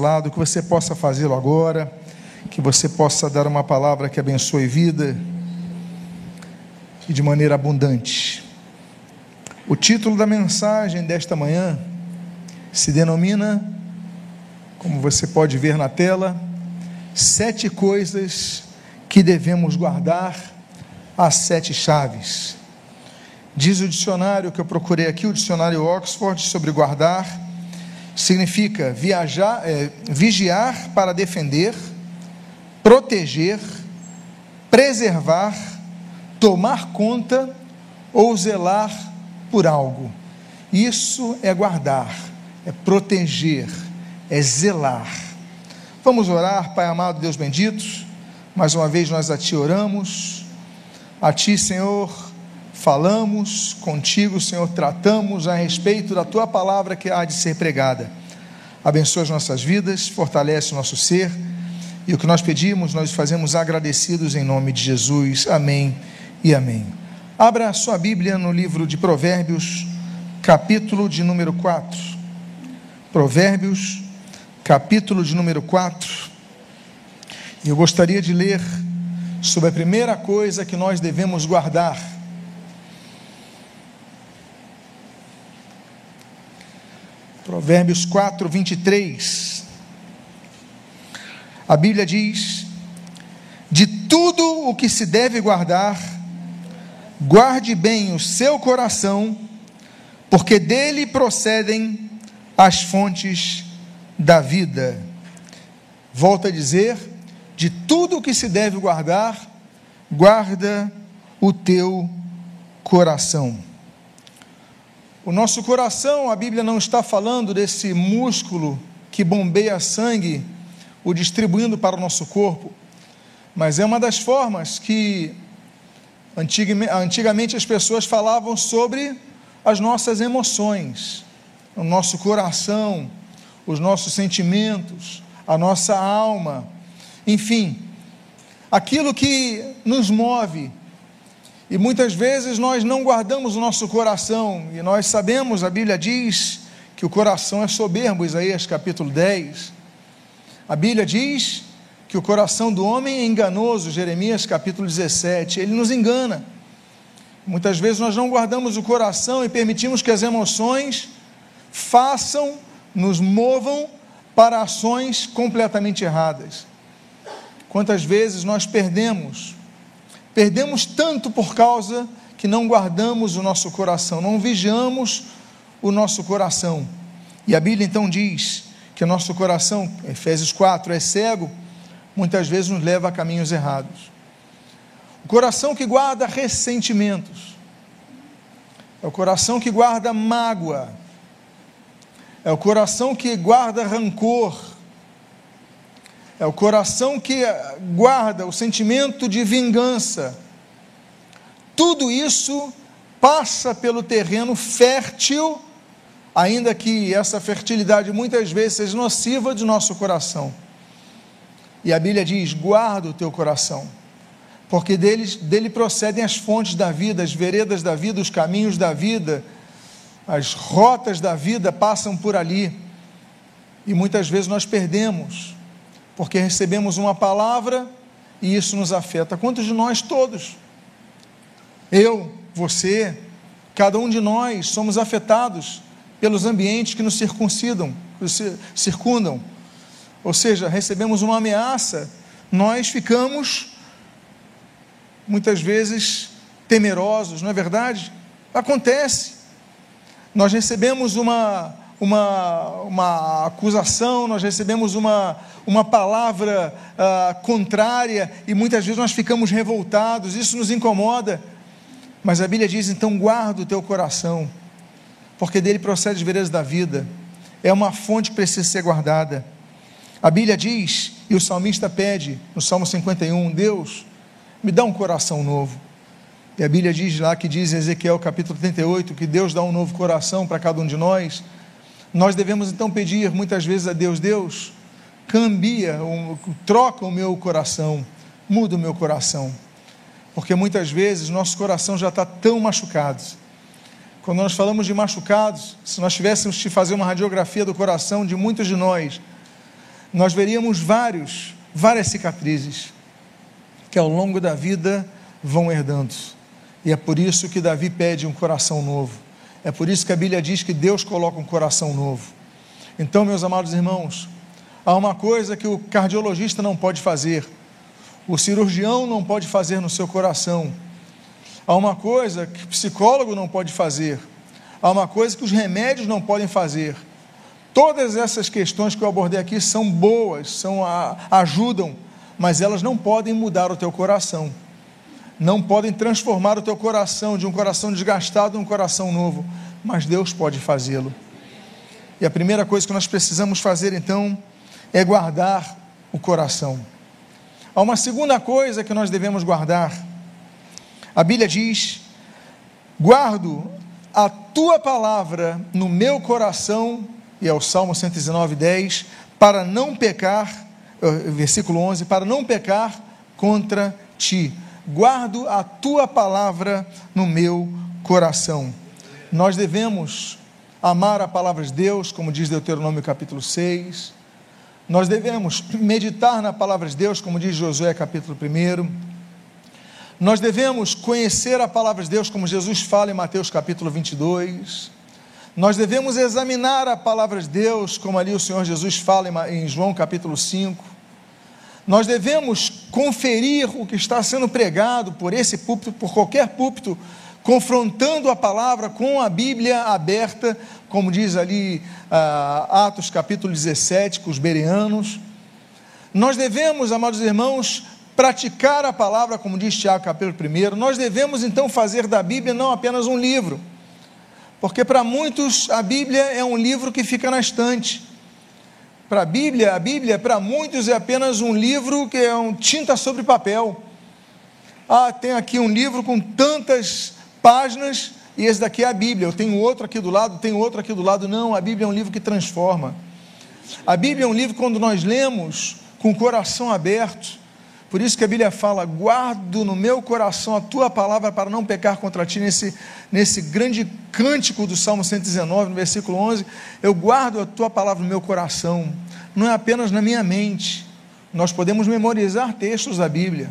lado, que você possa fazê-lo agora, que você possa dar uma palavra que abençoe vida e de maneira abundante. O título da mensagem desta manhã se denomina, como você pode ver na tela, Sete Coisas que Devemos Guardar, as Sete Chaves. Diz o dicionário que eu procurei aqui, o dicionário Oxford, sobre guardar significa viajar, é, vigiar para defender, proteger, preservar, tomar conta ou zelar por algo. Isso é guardar, é proteger, é zelar. Vamos orar, Pai amado, Deus bendito. Mais uma vez nós a Ti oramos. A Ti, Senhor, falamos contigo, Senhor, tratamos a respeito da tua palavra que há de ser pregada. Abençoa as nossas vidas, fortalece o nosso ser e o que nós pedimos, nós fazemos agradecidos em nome de Jesus. Amém e amém. Abra a sua Bíblia no livro de Provérbios, capítulo de número 4. Provérbios, capítulo de número 4. E eu gostaria de ler sobre a primeira coisa que nós devemos guardar Provérbios 4, 23. A Bíblia diz: De tudo o que se deve guardar, guarde bem o seu coração, porque dele procedem as fontes da vida. Volto a dizer: de tudo o que se deve guardar, guarda o teu coração. O nosso coração, a Bíblia não está falando desse músculo que bombeia sangue, o distribuindo para o nosso corpo, mas é uma das formas que antigamente as pessoas falavam sobre as nossas emoções, o nosso coração, os nossos sentimentos, a nossa alma, enfim, aquilo que nos move, e muitas vezes nós não guardamos o nosso coração, e nós sabemos, a Bíblia diz que o coração é soberbo, Isaías capítulo 10. A Bíblia diz que o coração do homem é enganoso, Jeremias capítulo 17. Ele nos engana. Muitas vezes nós não guardamos o coração e permitimos que as emoções façam, nos movam para ações completamente erradas. Quantas vezes nós perdemos Perdemos tanto por causa que não guardamos o nosso coração, não vigiamos o nosso coração. E a Bíblia então diz que o nosso coração, Efésios 4, é cego, muitas vezes nos leva a caminhos errados. O coração que guarda ressentimentos, é o coração que guarda mágoa, é o coração que guarda rancor, é o coração que guarda o sentimento de vingança. Tudo isso passa pelo terreno fértil, ainda que essa fertilidade muitas vezes seja nociva de nosso coração. E a Bíblia diz: guarda o teu coração, porque dele, procedem as fontes da vida, as veredas da vida, os caminhos da vida, as rotas da vida passam por ali. E muitas vezes nós perdemos porque recebemos uma palavra e isso nos afeta. Quantos de nós todos? Eu, você, cada um de nós somos afetados pelos ambientes que nos circuncidam, circundam. Ou seja, recebemos uma ameaça, nós ficamos muitas vezes temerosos, não é verdade? Acontece. Nós recebemos uma uma, uma acusação, nós recebemos uma, uma palavra uh, contrária e muitas vezes nós ficamos revoltados, isso nos incomoda. Mas a Bíblia diz: então guarda o teu coração, porque dele procede as veredas da vida, é uma fonte que precisa ser guardada. A Bíblia diz, e o salmista pede no Salmo 51, Deus, me dá um coração novo. E a Bíblia diz lá que diz em Ezequiel capítulo 38 que Deus dá um novo coração para cada um de nós. Nós devemos então pedir muitas vezes a Deus: Deus, cambia, troca o meu coração, muda o meu coração. Porque muitas vezes nosso coração já está tão machucado. Quando nós falamos de machucados, se nós tivéssemos que fazer uma radiografia do coração de muitos de nós, nós veríamos vários, várias cicatrizes que ao longo da vida vão herdando. E é por isso que Davi pede um coração novo. É por isso que a Bíblia diz que Deus coloca um coração novo. Então, meus amados irmãos, há uma coisa que o cardiologista não pode fazer, o cirurgião não pode fazer no seu coração. Há uma coisa que o psicólogo não pode fazer. Há uma coisa que os remédios não podem fazer. Todas essas questões que eu abordei aqui são boas, são ajudam, mas elas não podem mudar o teu coração não podem transformar o teu coração de um coração desgastado em um coração novo, mas Deus pode fazê-lo. E a primeira coisa que nós precisamos fazer então é guardar o coração. Há uma segunda coisa que nós devemos guardar. A Bíblia diz: guardo a tua palavra no meu coração, e é o Salmo 119, 10, para não pecar, eh, versículo 11, para não pecar contra ti guardo a tua palavra no meu coração. Nós devemos amar a palavra de Deus, como diz Deuteronômio capítulo 6. Nós devemos meditar na palavra de Deus, como diz Josué capítulo 1. Nós devemos conhecer a palavra de Deus, como Jesus fala em Mateus capítulo 22. Nós devemos examinar a palavra de Deus, como ali o Senhor Jesus fala em João capítulo 5. Nós devemos conferir o que está sendo pregado por esse púlpito, por qualquer púlpito, confrontando a palavra com a Bíblia aberta, como diz ali uh, Atos capítulo 17, com os bereanos. Nós devemos, amados irmãos, praticar a palavra, como diz Tiago capítulo 1. Nós devemos então fazer da Bíblia não apenas um livro, porque para muitos a Bíblia é um livro que fica na estante para a Bíblia, a Bíblia para muitos é apenas um livro que é um tinta sobre papel. Ah, tem aqui um livro com tantas páginas e esse daqui é a Bíblia. Eu tenho outro aqui do lado, tenho outro aqui do lado. Não, a Bíblia é um livro que transforma. A Bíblia é um livro quando nós lemos com o coração aberto. Por isso que a Bíblia fala: guardo no meu coração a tua palavra para não pecar contra ti. Nesse, nesse grande cântico do Salmo 119, no versículo 11, eu guardo a tua palavra no meu coração não é apenas na minha mente. Nós podemos memorizar textos da Bíblia,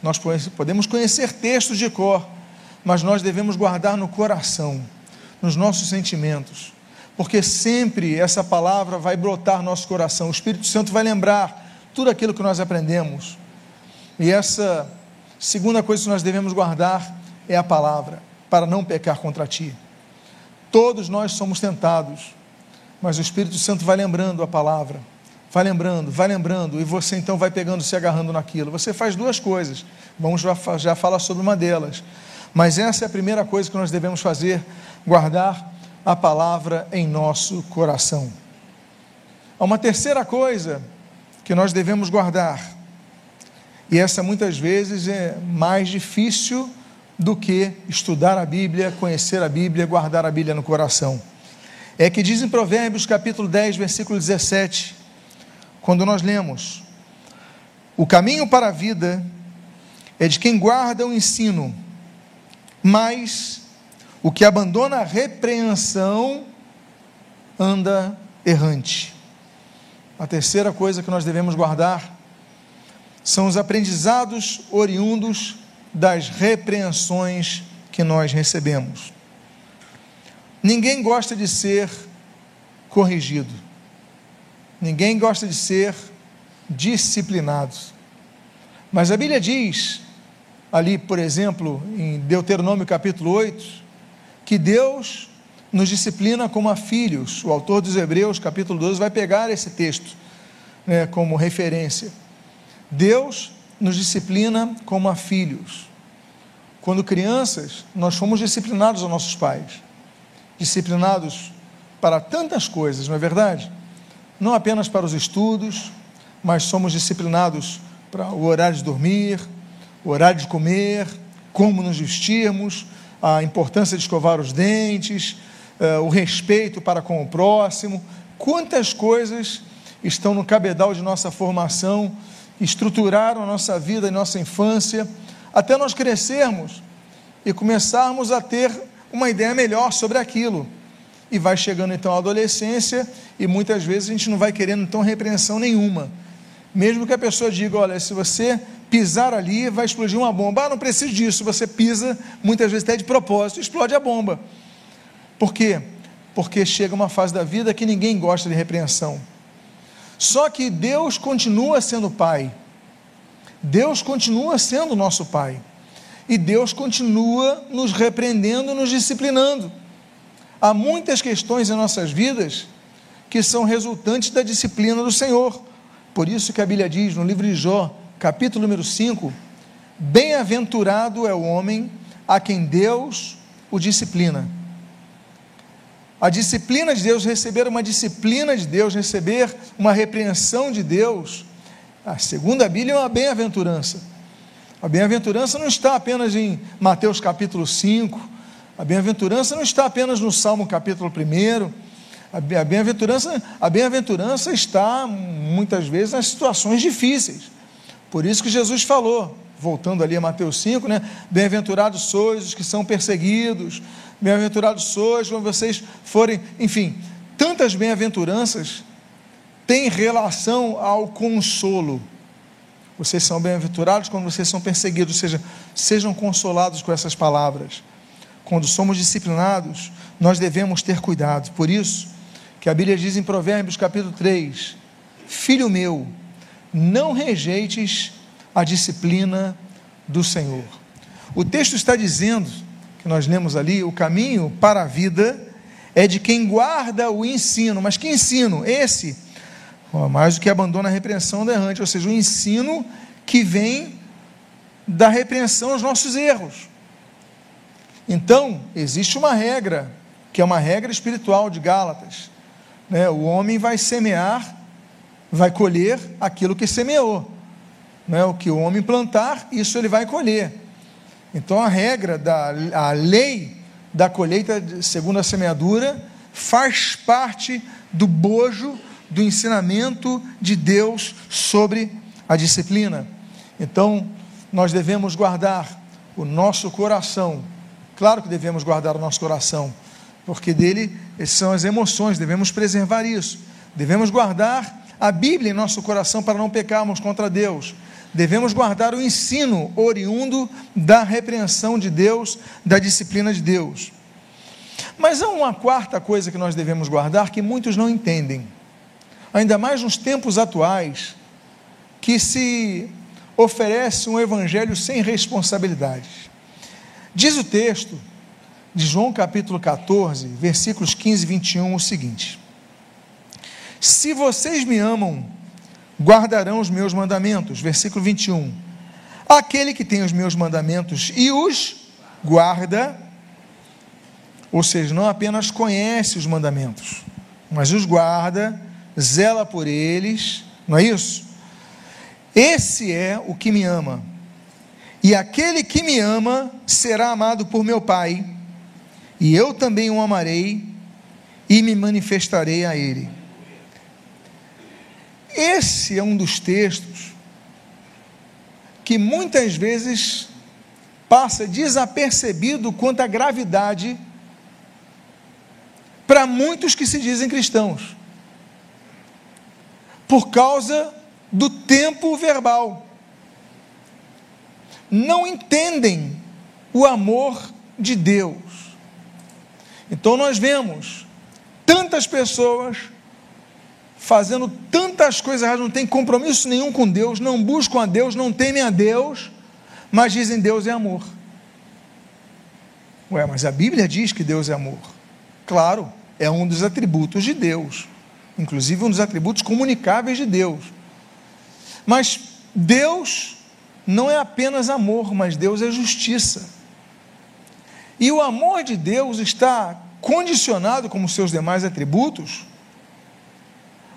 nós podemos conhecer textos de cor, mas nós devemos guardar no coração, nos nossos sentimentos, porque sempre essa palavra vai brotar no nosso coração. O Espírito Santo vai lembrar tudo aquilo que nós aprendemos. E essa segunda coisa que nós devemos guardar é a palavra, para não pecar contra ti. Todos nós somos tentados, mas o Espírito Santo vai lembrando a palavra Vai lembrando, vai lembrando, e você então vai pegando, se agarrando naquilo. Você faz duas coisas, vamos já, já falar sobre uma delas. Mas essa é a primeira coisa que nós devemos fazer: guardar a palavra em nosso coração. Há uma terceira coisa que nós devemos guardar, e essa muitas vezes é mais difícil do que estudar a Bíblia, conhecer a Bíblia, guardar a Bíblia no coração. É que diz em Provérbios capítulo 10, versículo 17: quando nós lemos: O caminho para a vida é de quem guarda o ensino, mas o que abandona a repreensão anda errante. A terceira coisa que nós devemos guardar são os aprendizados oriundos das repreensões que nós recebemos. Ninguém gosta de ser corrigido. Ninguém gosta de ser disciplinado. Mas a Bíblia diz, ali, por exemplo, em Deuteronômio capítulo 8, que Deus nos disciplina como a filhos. O autor dos Hebreus, capítulo 12, vai pegar esse texto né, como referência. Deus nos disciplina como a filhos. Quando crianças, nós fomos disciplinados aos nossos pais. Disciplinados para tantas coisas, não é verdade? não apenas para os estudos, mas somos disciplinados para o horário de dormir, o horário de comer, como nos vestirmos, a importância de escovar os dentes, uh, o respeito para com o próximo. Quantas coisas estão no cabedal de nossa formação, estruturaram nossa vida e nossa infância, até nós crescermos e começarmos a ter uma ideia melhor sobre aquilo. e vai chegando então a adolescência e muitas vezes a gente não vai querendo então repreensão nenhuma. Mesmo que a pessoa diga, olha, se você pisar ali, vai explodir uma bomba. Ah, não preciso disso. Você pisa, muitas vezes até de propósito, explode a bomba. Por quê? Porque chega uma fase da vida que ninguém gosta de repreensão. Só que Deus continua sendo Pai. Deus continua sendo nosso Pai. E Deus continua nos repreendendo, nos disciplinando. Há muitas questões em nossas vidas que são resultantes da disciplina do Senhor. Por isso que a Bíblia diz no livro de Jó, capítulo número 5: Bem-aventurado é o homem a quem Deus o disciplina. A disciplina de Deus, receber uma disciplina de Deus, receber uma repreensão de Deus, a segunda Bíblia é uma bem-aventurança. A bem-aventurança não está apenas em Mateus capítulo 5, a bem-aventurança não está apenas no Salmo capítulo 1. A bem-aventurança, a bem-aventurança está muitas vezes nas situações difíceis. Por isso que Jesus falou, voltando ali a Mateus 5, né? Bem-aventurados sois os que são perseguidos, bem-aventurados sois quando vocês forem, enfim, tantas bem-aventuranças têm relação ao consolo. Vocês são bem-aventurados quando vocês são perseguidos, ou seja, sejam consolados com essas palavras quando somos disciplinados, nós devemos ter cuidado. Por isso, que a Bíblia diz em Provérbios capítulo 3: Filho meu, não rejeites a disciplina do Senhor. O texto está dizendo, que nós lemos ali, o caminho para a vida é de quem guarda o ensino. Mas que ensino? Esse, mais do que abandona a repreensão do errante, ou seja, o ensino que vem da repreensão aos nossos erros. Então, existe uma regra, que é uma regra espiritual de Gálatas. Né? O homem vai semear, vai colher aquilo que semeou. Né? O que o homem plantar, isso ele vai colher. Então, a regra, da, a lei da colheita segundo a semeadura, faz parte do bojo do ensinamento de Deus sobre a disciplina. Então, nós devemos guardar o nosso coração Claro que devemos guardar o nosso coração, porque dele são as emoções, devemos preservar isso. Devemos guardar a Bíblia em nosso coração para não pecarmos contra Deus. Devemos guardar o ensino oriundo da repreensão de Deus, da disciplina de Deus. Mas há uma quarta coisa que nós devemos guardar que muitos não entendem, ainda mais nos tempos atuais, que se oferece um evangelho sem responsabilidades. Diz o texto de João capítulo 14, versículos 15 e 21, o seguinte: Se vocês me amam, guardarão os meus mandamentos. Versículo 21. Aquele que tem os meus mandamentos e os guarda, ou seja, não apenas conhece os mandamentos, mas os guarda, zela por eles, não é isso? Esse é o que me ama. E aquele que me ama será amado por meu Pai, e eu também o amarei e me manifestarei a ele. Esse é um dos textos que muitas vezes passa desapercebido quanto à gravidade para muitos que se dizem cristãos, por causa do tempo verbal não entendem o amor de Deus. Então nós vemos tantas pessoas fazendo tantas coisas erradas, não tem compromisso nenhum com Deus, não buscam a Deus, não temem a Deus, mas dizem Deus é amor. Ué, mas a Bíblia diz que Deus é amor. Claro, é um dos atributos de Deus, inclusive um dos atributos comunicáveis de Deus. Mas Deus não é apenas amor, mas Deus é justiça. E o amor de Deus está condicionado, como seus demais atributos,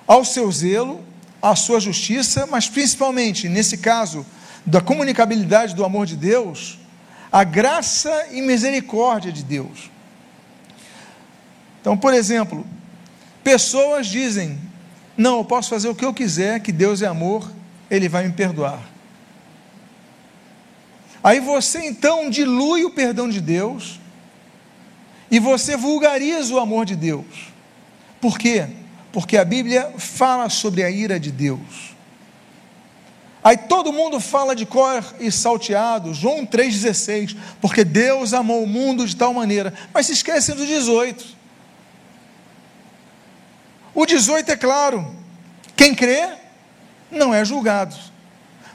ao seu zelo, à sua justiça, mas principalmente, nesse caso, da comunicabilidade do amor de Deus, a graça e misericórdia de Deus. Então, por exemplo, pessoas dizem: Não, eu posso fazer o que eu quiser, que Deus é amor, Ele vai me perdoar. Aí você então dilui o perdão de Deus e você vulgariza o amor de Deus. Por quê? Porque a Bíblia fala sobre a ira de Deus. Aí todo mundo fala de cor e salteado, João 3,16, porque Deus amou o mundo de tal maneira, mas se esquecem do 18. O 18 é claro, quem crê não é julgado,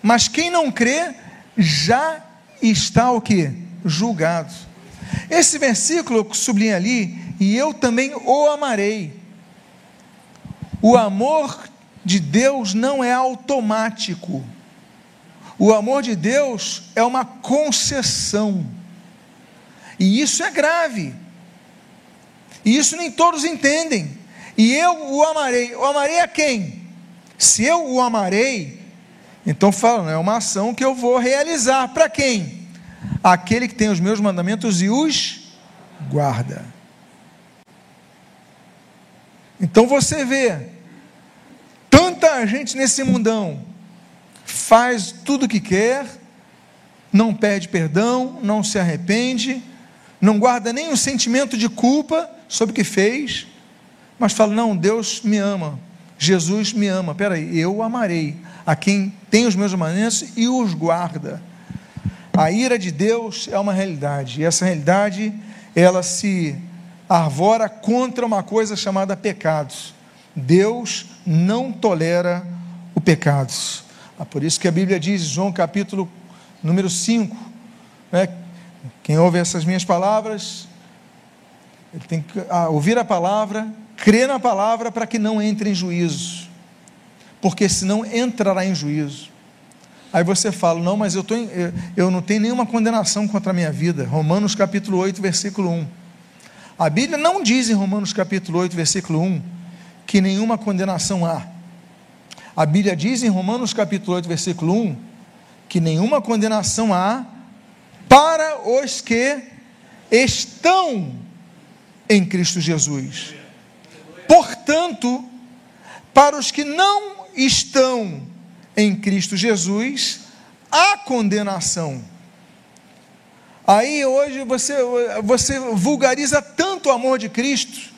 mas quem não crê já está o que? Julgado. Esse versículo eu sublinho ali, e eu também o amarei. O amor de Deus não é automático. O amor de Deus é uma concessão. E isso é grave. E isso nem todos entendem. E eu o amarei. O amarei a quem? Se eu o amarei, então fala, é uma ação que eu vou realizar. Para quem? Aquele que tem os meus mandamentos e os guarda. Então você vê, tanta gente nesse mundão faz tudo o que quer, não pede perdão, não se arrepende, não guarda nem um sentimento de culpa sobre o que fez, mas fala: Não, Deus me ama, Jesus me ama. Peraí, eu amarei a quem tem os meus mandamentos e os guarda. A ira de Deus é uma realidade, e essa realidade ela se arvora contra uma coisa chamada pecados. Deus não tolera o pecados. Ah, por isso que a Bíblia diz, João capítulo número 5, né, quem ouve essas minhas palavras, ele tem que ah, ouvir a palavra, crer na palavra para que não entre em juízo, porque senão entrará em juízo. Aí você fala, não, mas eu, tô em, eu, eu não tenho nenhuma condenação contra a minha vida. Romanos capítulo 8, versículo 1. A Bíblia não diz em Romanos capítulo 8, versículo 1, que nenhuma condenação há. A Bíblia diz em Romanos capítulo 8, versículo 1, que nenhuma condenação há para os que estão em Cristo Jesus. Portanto, para os que não estão em Cristo Jesus, há condenação. Aí hoje você, você vulgariza tanto o amor de Cristo,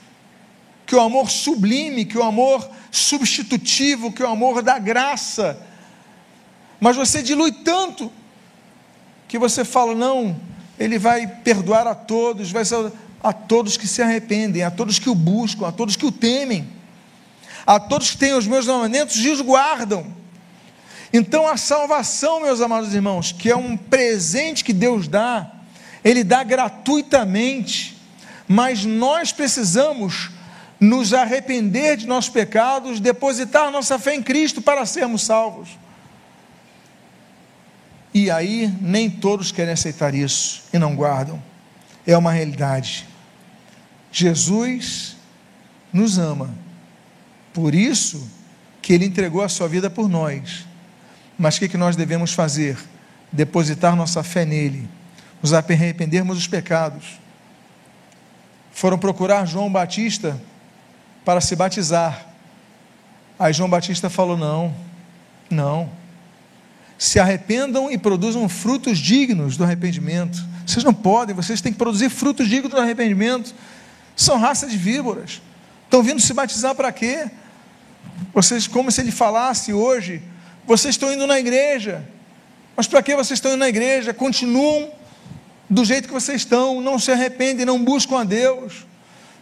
que o amor sublime, que o amor substitutivo, que o amor da graça. Mas você dilui tanto que você fala, não, ele vai perdoar a todos, vai ser a todos que se arrependem, a todos que o buscam, a todos que o temem, a todos que têm os meus mandamentos e os guardam. Então a salvação, meus amados irmãos, que é um presente que Deus dá, Ele dá gratuitamente, mas nós precisamos nos arrepender de nossos pecados, depositar nossa fé em Cristo para sermos salvos. E aí, nem todos querem aceitar isso e não guardam. É uma realidade. Jesus nos ama. Por isso que ele entregou a sua vida por nós. Mas o que, que nós devemos fazer? Depositar nossa fé nele, nos arrependermos dos pecados. Foram procurar João Batista para se batizar. Aí João Batista falou: não, não. Se arrependam e produzam frutos dignos do arrependimento. Vocês não podem, vocês têm que produzir frutos dignos do arrependimento. São raça de víboras. Estão vindo se batizar para quê? Vocês, como se ele falasse hoje, vocês estão indo na igreja. Mas para que vocês estão indo na igreja? Continuam do jeito que vocês estão, não se arrependem, não buscam a Deus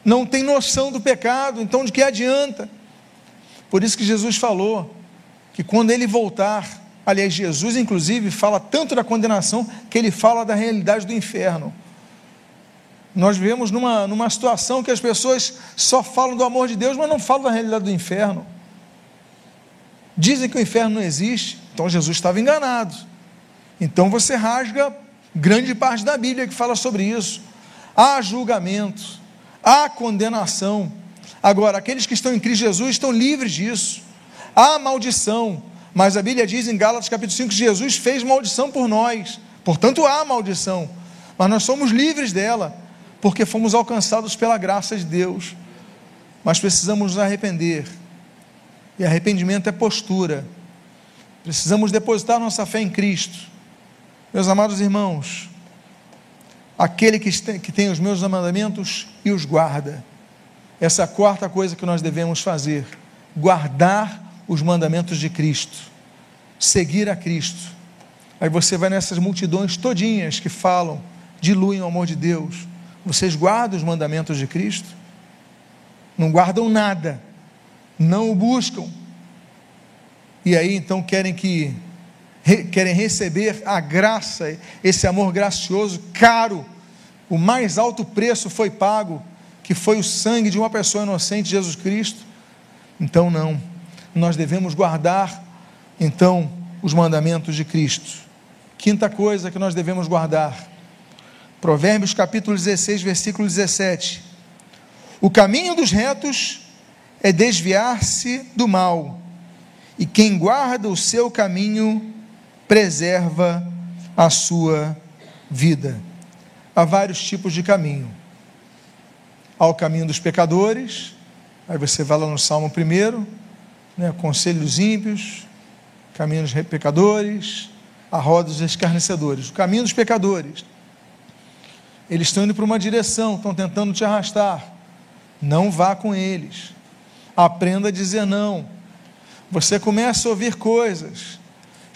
não tem noção do pecado, então de que adianta? Por isso que Jesus falou que quando ele voltar, aliás, Jesus inclusive fala tanto da condenação que ele fala da realidade do inferno. Nós vivemos numa, numa situação que as pessoas só falam do amor de Deus, mas não falam da realidade do inferno. Dizem que o inferno não existe, então Jesus estava enganado. Então você rasga grande parte da Bíblia que fala sobre isso. Há julgamento, há condenação. Agora, aqueles que estão em Cristo Jesus estão livres disso. Há maldição, mas a Bíblia diz em Gálatas capítulo 5 que Jesus fez maldição por nós. Portanto, há maldição, mas nós somos livres dela, porque fomos alcançados pela graça de Deus. Mas precisamos nos arrepender. E arrependimento é postura. Precisamos depositar nossa fé em Cristo. Meus amados irmãos, aquele que tem os meus mandamentos e os guarda. Essa é a quarta coisa que nós devemos fazer: guardar os mandamentos de Cristo, seguir a Cristo. Aí você vai nessas multidões todinhas que falam, diluem o amor de Deus. Vocês guardam os mandamentos de Cristo? Não guardam nada, não o buscam. E aí então querem que querem receber a graça, esse amor gracioso, caro. O mais alto preço foi pago, que foi o sangue de uma pessoa inocente, Jesus Cristo. Então, não. Nós devemos guardar, então, os mandamentos de Cristo. Quinta coisa que nós devemos guardar. Provérbios capítulo 16, versículo 17. O caminho dos retos é desviar-se do mal, e quem guarda o seu caminho preserva a sua vida. Há vários tipos de caminho. Há o caminho dos pecadores, aí você vai lá no Salmo 1, né, conselho dos ímpios, caminho dos pecadores, a roda dos escarnecedores. O caminho dos pecadores. Eles estão indo para uma direção, estão tentando te arrastar. Não vá com eles. Aprenda a dizer não. Você começa a ouvir coisas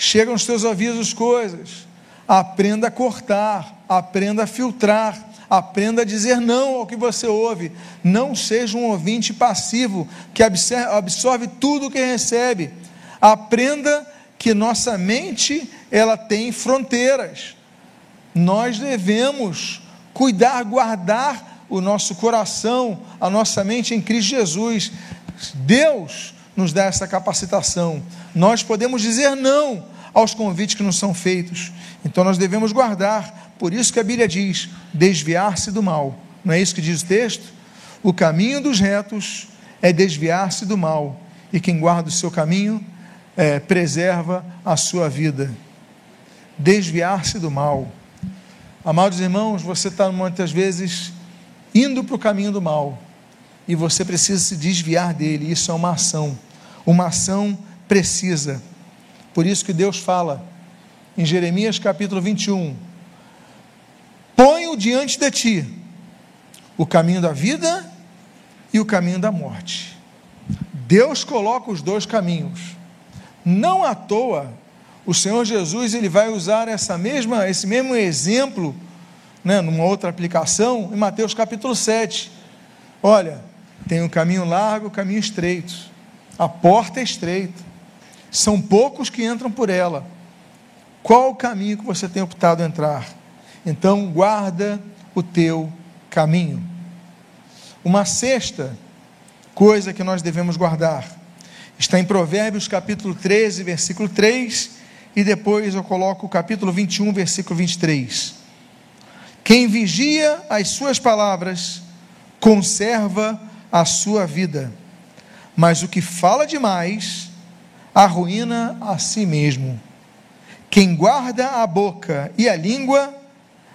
chegam aos teus ouvidos coisas. Aprenda a cortar, aprenda a filtrar, aprenda a dizer não ao que você ouve. Não seja um ouvinte passivo que absorve tudo o que recebe. Aprenda que nossa mente ela tem fronteiras. Nós devemos cuidar, guardar o nosso coração, a nossa mente em Cristo Jesus. Deus nos dá essa capacitação. Nós podemos dizer não aos convites que nos são feitos. Então nós devemos guardar. Por isso que a Bíblia diz: desviar-se do mal. Não é isso que diz o texto? O caminho dos retos é desviar-se do mal, e quem guarda o seu caminho é, preserva a sua vida. Desviar-se do mal. Amados irmãos, você está muitas vezes indo para o caminho do mal e você precisa se desviar dele. Isso é uma ação, uma ação precisa. Por isso que Deus fala em Jeremias capítulo 21: Ponho diante de ti o caminho da vida e o caminho da morte. Deus coloca os dois caminhos. Não à toa, o Senhor Jesus ele vai usar essa mesma, esse mesmo exemplo, né, numa outra aplicação, em Mateus capítulo 7. Olha, tem um caminho largo, um caminho estreito. A porta é estreita. São poucos que entram por ela. Qual o caminho que você tem optado a entrar? Então, guarda o teu caminho. Uma sexta coisa que nós devemos guardar está em Provérbios capítulo 13, versículo 3, e depois eu coloco o capítulo 21, versículo 23. Quem vigia as suas palavras conserva a sua vida, mas o que fala demais arruína a si mesmo. Quem guarda a boca e a língua,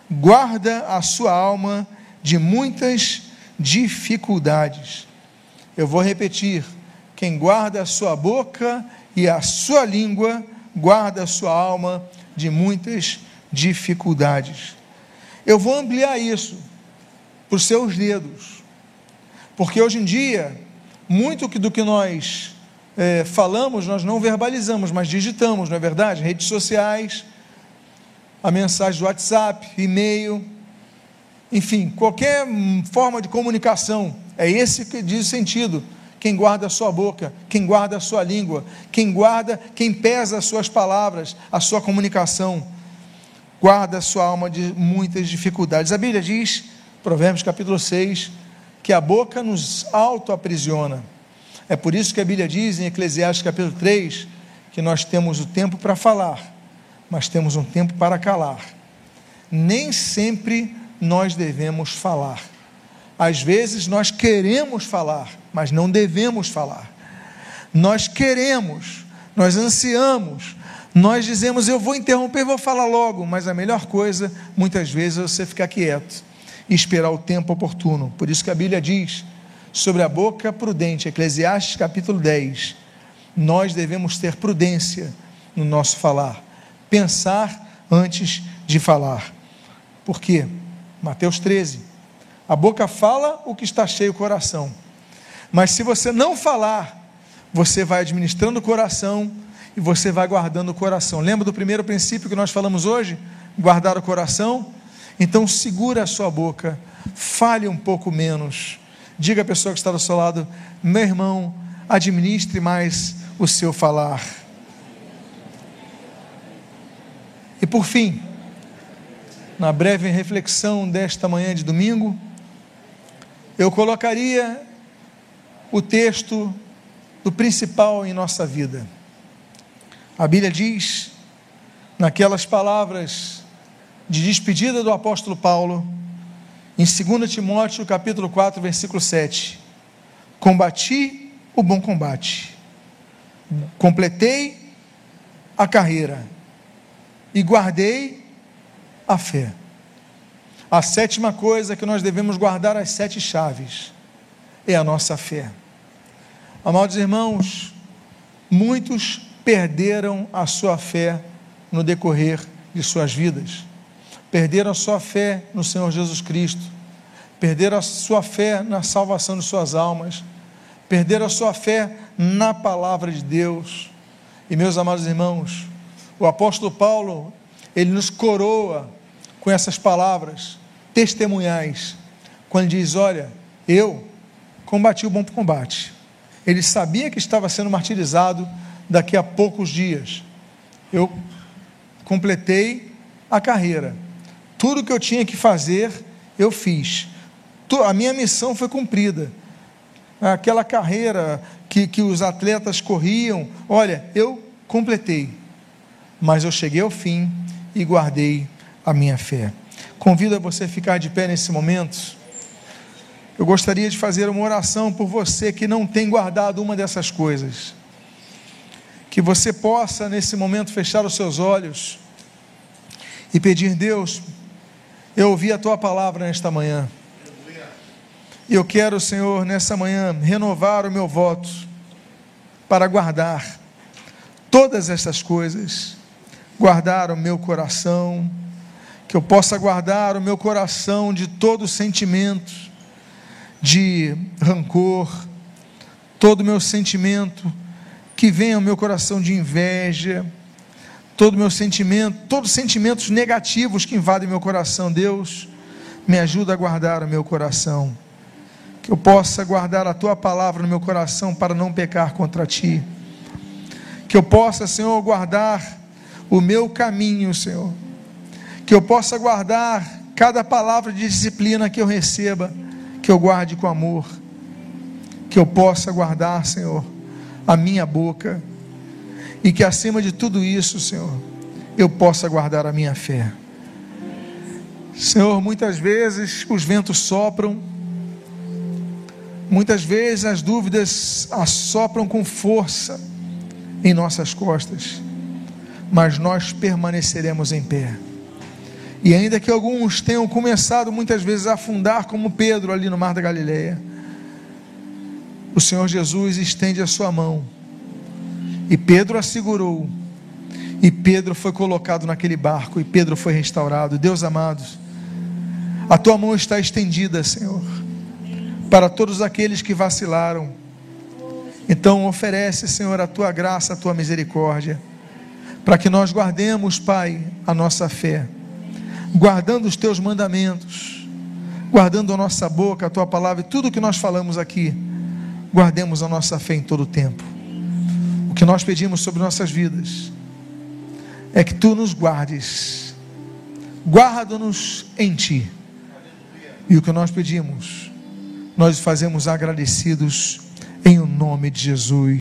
guarda a sua alma de muitas dificuldades. Eu vou repetir: quem guarda a sua boca e a sua língua, guarda a sua alma de muitas dificuldades. Eu vou ampliar isso para os seus dedos, porque hoje em dia, muito do que nós é, falamos, nós não verbalizamos, mas digitamos, não é verdade? Redes sociais, a mensagem do WhatsApp, e-mail, enfim, qualquer forma de comunicação, é esse que diz sentido. Quem guarda a sua boca, quem guarda a sua língua, quem guarda, quem pesa as suas palavras, a sua comunicação, guarda a sua alma de muitas dificuldades. A Bíblia diz, Provérbios capítulo 6, que a boca nos auto-aprisiona. É por isso que a Bíblia diz em Eclesiastes capítulo 3 que nós temos o tempo para falar, mas temos um tempo para calar. Nem sempre nós devemos falar. Às vezes nós queremos falar, mas não devemos falar. Nós queremos, nós ansiamos, nós dizemos eu vou interromper, vou falar logo, mas a melhor coisa, muitas vezes, é você ficar quieto e esperar o tempo oportuno. Por isso que a Bíblia diz sobre a boca prudente, Eclesiastes capítulo 10. Nós devemos ter prudência no nosso falar, pensar antes de falar. Por quê? Mateus 13. A boca fala o que está cheio o coração. Mas se você não falar, você vai administrando o coração e você vai guardando o coração. Lembra do primeiro princípio que nós falamos hoje? Guardar o coração? Então segura a sua boca, fale um pouco menos. Diga à pessoa que está do seu lado, meu irmão, administre mais o seu falar. E por fim, na breve reflexão desta manhã de domingo, eu colocaria o texto do principal em nossa vida. A Bíblia diz, naquelas palavras de despedida do apóstolo Paulo, em 2 Timóteo capítulo 4, versículo 7, combati o bom combate, completei a carreira e guardei a fé. A sétima coisa que nós devemos guardar as sete chaves é a nossa fé. Amados irmãos, muitos perderam a sua fé no decorrer de suas vidas perderam a sua fé no Senhor Jesus Cristo, perderam a sua fé na salvação de suas almas, perderam a sua fé na palavra de Deus. E meus amados irmãos, o apóstolo Paulo, ele nos coroa com essas palavras testemunhais, quando diz: Olha, eu combati o bom combate. Ele sabia que estava sendo martirizado daqui a poucos dias. Eu completei a carreira tudo que eu tinha que fazer, eu fiz. A minha missão foi cumprida. Aquela carreira que, que os atletas corriam, olha, eu completei. Mas eu cheguei ao fim e guardei a minha fé. Convido a você a ficar de pé nesse momento. Eu gostaria de fazer uma oração por você que não tem guardado uma dessas coisas. Que você possa, nesse momento, fechar os seus olhos e pedir, Deus, eu ouvi a tua palavra nesta manhã. E eu quero, Senhor, nessa manhã, renovar o meu voto para guardar todas estas coisas, guardar o meu coração, que eu possa guardar o meu coração de todo sentimento de rancor, todo o meu sentimento que venha ao meu coração de inveja, todo meu sentimento, todos os sentimentos negativos que invadem meu coração, Deus, me ajuda a guardar o meu coração. Que eu possa guardar a tua palavra no meu coração para não pecar contra ti. Que eu possa, Senhor, guardar o meu caminho, Senhor. Que eu possa guardar cada palavra de disciplina que eu receba, que eu guarde com amor. Que eu possa guardar, Senhor, a minha boca e que acima de tudo isso, Senhor, eu possa guardar a minha fé. Senhor, muitas vezes os ventos sopram, muitas vezes as dúvidas assopram com força em nossas costas, mas nós permaneceremos em pé. E ainda que alguns tenham começado muitas vezes a afundar, como Pedro ali no mar da Galileia, o Senhor Jesus estende a sua mão e Pedro assegurou. E Pedro foi colocado naquele barco. E Pedro foi restaurado. Deus amados, a tua mão está estendida, Senhor, para todos aqueles que vacilaram. Então, oferece, Senhor, a tua graça, a tua misericórdia, para que nós guardemos, Pai, a nossa fé, guardando os teus mandamentos, guardando a nossa boca, a tua palavra e tudo que nós falamos aqui, guardemos a nossa fé em todo o tempo que nós pedimos sobre nossas vidas é que tu nos guardes, guarda-nos em ti. E o que nós pedimos, nós fazemos agradecidos em o nome de Jesus.